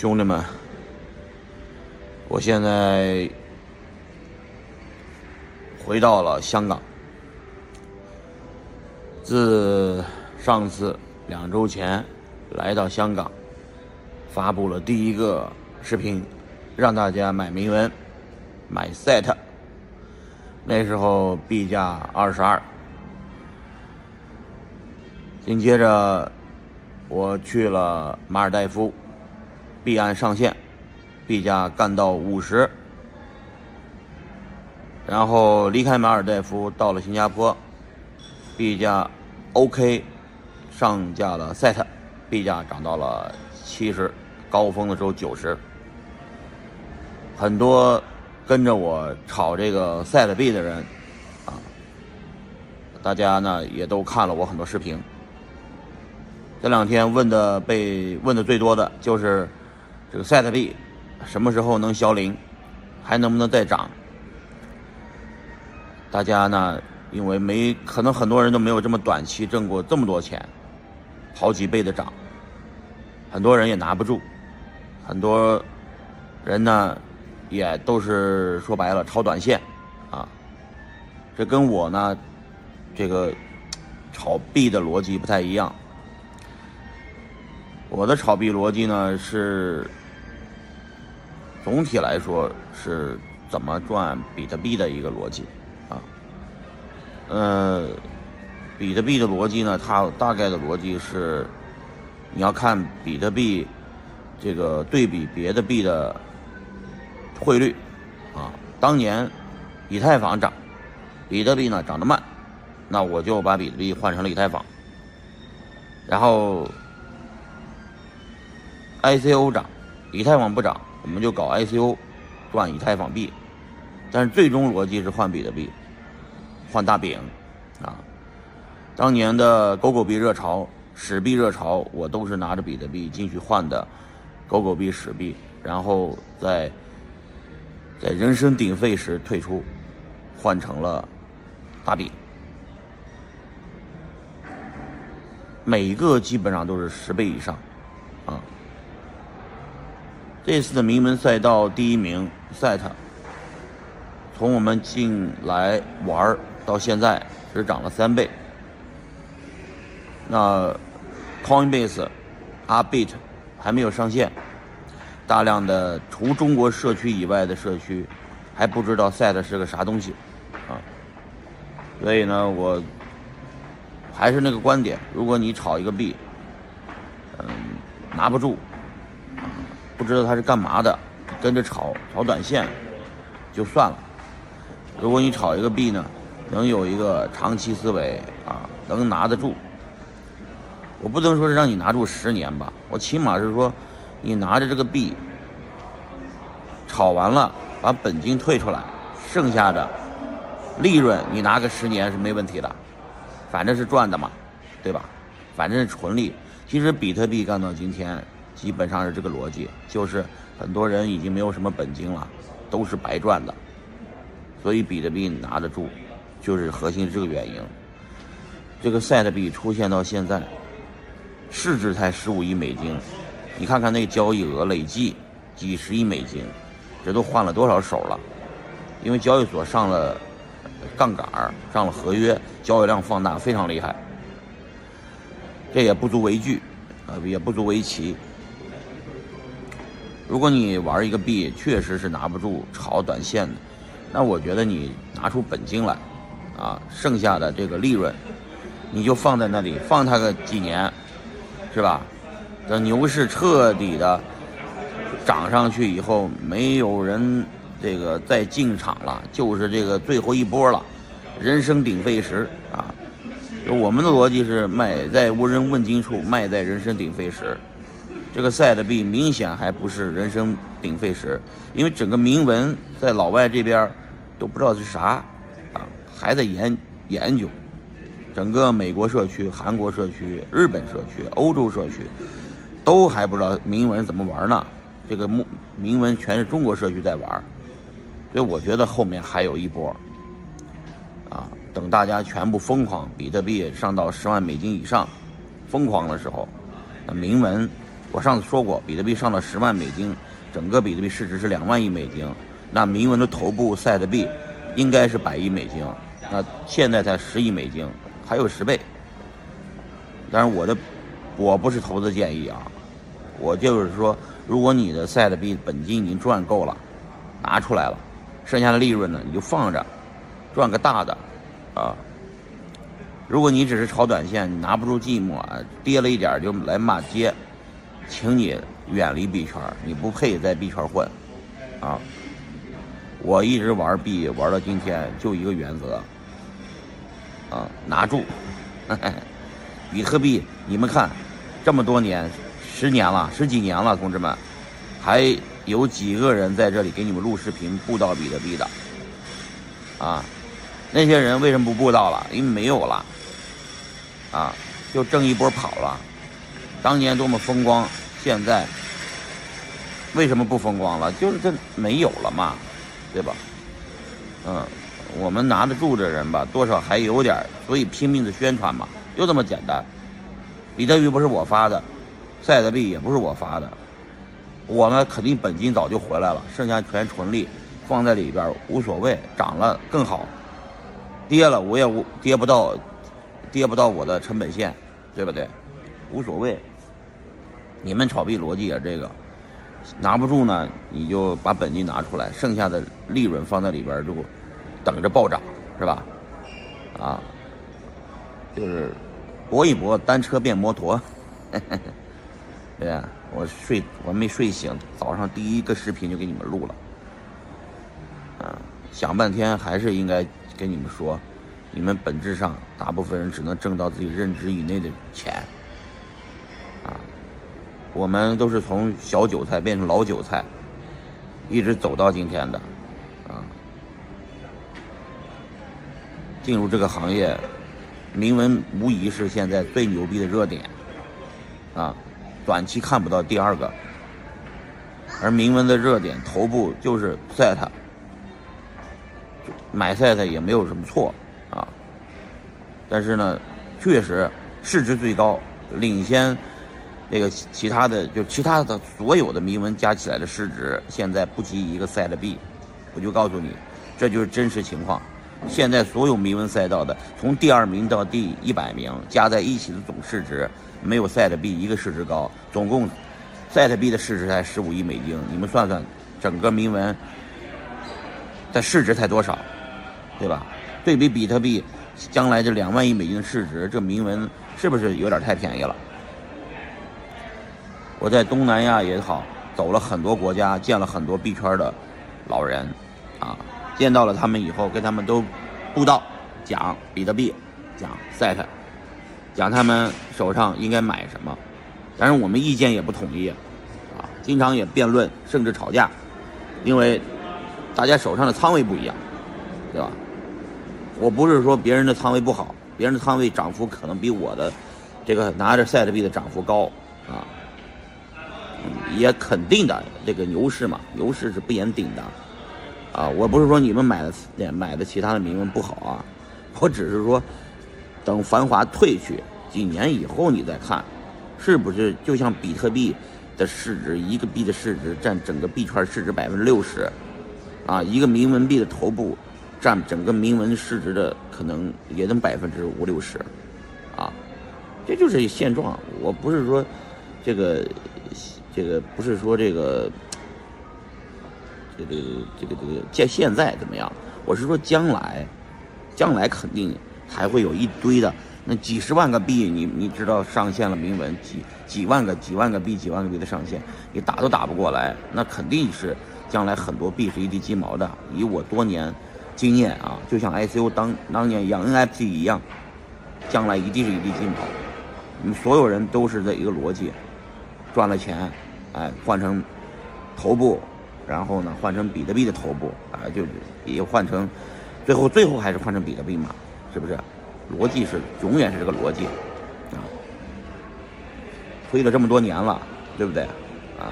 兄弟们，我现在回到了香港。自上次两周前来到香港，发布了第一个视频，让大家买铭文、买 SET。那时候币价二十二。紧接着，我去了马尔代夫，币安上线，币价干到五十，然后离开马尔代夫到了新加坡，币价 OK，上架了 SET，币价涨到了七十，高峰的时候九十，很多跟着我炒这个 SET 币的人啊，大家呢也都看了我很多视频。这两天问的被问的最多的就是这个 SET 币什么时候能消零，还能不能再涨？大家呢，因为没可能很多人都没有这么短期挣过这么多钱，好几倍的涨，很多人也拿不住，很多人呢也都是说白了炒短线啊，这跟我呢这个炒币的逻辑不太一样。我的炒币逻辑呢是，总体来说是怎么赚比特币的一个逻辑啊。呃，比特币的逻辑呢，它大概的逻辑是，你要看比特币这个对比别的币的汇率啊。当年以太坊涨，比特币呢涨得慢，那我就把比特币换成了以太坊，然后。ICO 涨，以太坊不涨，我们就搞 ICO，赚以太坊币。但是最终逻辑是换比特币，换大饼，啊！当年的狗狗币热潮、史币热潮，我都是拿着比特币进去换的狗狗币、史币，然后在在人声鼎沸时退出，换成了大饼。每一个基本上都是十倍以上，啊！这次的名门赛道第一名 SET，从我们进来玩到现在只涨了三倍。那 Coinbase、a b i t 还没有上线，大量的除中国社区以外的社区还不知道 SET 是个啥东西啊。所以呢，我还是那个观点：如果你炒一个币，嗯，拿不住。不知道他是干嘛的，跟着炒炒短线就算了。如果你炒一个币呢，能有一个长期思维啊，能拿得住。我不能说是让你拿住十年吧，我起码是说，你拿着这个币炒完了，把本金退出来，剩下的利润你拿个十年是没问题的，反正是赚的嘛，对吧？反正是纯利。其实比特币干到今天。基本上是这个逻辑，就是很多人已经没有什么本金了，都是白赚的，所以比特币拿得住，就是核心是这个原因。这个 SET 币出现到现在，市值才十五亿美金，你看看那交易额累计几十亿美金，这都换了多少手了？因为交易所上了杠杆儿，上了合约，交易量放大非常厉害，这也不足为惧，啊，也不足为奇。如果你玩一个币确实是拿不住炒短线的，那我觉得你拿出本金来，啊，剩下的这个利润，你就放在那里放它个几年，是吧？等牛市彻底的涨上去以后，没有人这个再进场了，就是这个最后一波了，人声鼎沸时啊。我们的逻辑是买在无人问津处，卖在人声鼎沸时。这个赛的币明显还不是人声鼎沸时，因为整个铭文在老外这边都不知道是啥，啊，还在研研究。整个美国社区、韩国社区、日本社区、欧洲社区都还不知道铭文怎么玩呢。这个铭铭文全是中国社区在玩，所以我觉得后面还有一波，啊，等大家全部疯狂，比特币上到十万美金以上，疯狂的时候，那铭文。我上次说过，比特币上了十万美金，整个比特币市值是两万亿美金，那铭文的头部赛的币应该是百亿美金，那现在才十亿美金，还有十倍。但是我的我不是投资建议啊，我就是说，如果你的赛的币本金已经赚够了，拿出来了，剩下的利润呢你就放着，赚个大的，啊。如果你只是炒短线，你拿不住寂寞，跌了一点就来骂街，请你远离币圈，你不配在币圈混，啊！我一直玩币玩到今天，就一个原则，啊，拿住。比特币，你们看，这么多年，十年了，十几年了，同志们，还有几个人在这里给你们录视频布道比特币的？啊，那些人为什么不布道了？因为没有了。啊，就挣一波跑了，当年多么风光，现在为什么不风光了？就是这没有了嘛，对吧？嗯，我们拿得住的人吧，多少还有点，所以拼命的宣传嘛，就这么简单。比特币不是我发的，赛德币也不是我发的，我呢肯定本金早就回来了，剩下全纯利放在里边无所谓，涨了更好，跌了我也无跌不到。跌不到我的成本线，对不对？无所谓。你们炒币逻辑也这个，拿不住呢，你就把本金拿出来，剩下的利润放在里边就等着暴涨，是吧？啊，就是搏一搏，单车变摩托。对呀，我睡我没睡醒，早上第一个视频就给你们录了。啊，想半天还是应该跟你们说。你们本质上，大部分人只能挣到自己认知以内的钱，我们都是从小韭菜变成老韭菜，一直走到今天的，啊，进入这个行业，铭文无疑是现在最牛逼的热点，啊，短期看不到第二个，而铭文的热点头部就是 set，买 set 也没有什么错。啊。但是呢，确实市值最高，领先那个其他的，就其他的所有的铭文加起来的市值，现在不及一个赛的币。我就告诉你，这就是真实情况。现在所有铭文赛道的，从第二名到第一百名加在一起的总市值，没有赛的币一个市值高。总共赛的币的市值才十五亿美金，你们算算，整个铭文的市值才多少，对吧？对比比特币。将来这两万亿美金的市值，这铭文是不是有点太便宜了？我在东南亚也好，走了很多国家，见了很多币圈的老人，啊，见到了他们以后，跟他们都布道，讲比特币，讲 set，讲他们手上应该买什么，但是我们意见也不统一，啊，经常也辩论，甚至吵架，因为大家手上的仓位不一样，对吧？我不是说别人的仓位不好，别人的仓位涨幅可能比我的这个拿着赛德币的涨幅高啊，也肯定的这个牛市嘛，牛市是不言顶的啊。我不是说你们买的买的其他的铭文不好啊，我只是说等繁华退去几年以后你再看，是不是就像比特币的市值，一个币的市值占整个币圈市值百分之六十啊，一个铭文币的头部。占整个铭文市值的可能也能百分之五六十，啊，这就是现状。我不是说这个这个不是说这个这个这个这个现现在怎么样？我是说将来，将来肯定还会有一堆的那几十万个币，你你知道上线了铭文几几万个几万个币几万个币的上线，你打都打不过来，那肯定是将来很多币是一地鸡毛的。以我多年。经验啊，就像 ICO 当当年养 NFT 一样，将来一定是一地鸡毛。你们所有人都是这一个逻辑，赚了钱，哎，换成头部，然后呢，换成比特币的头部，啊，就也换成，最后最后还是换成比特币嘛，是不是？逻辑是永远是这个逻辑啊，推了这么多年了，对不对？啊。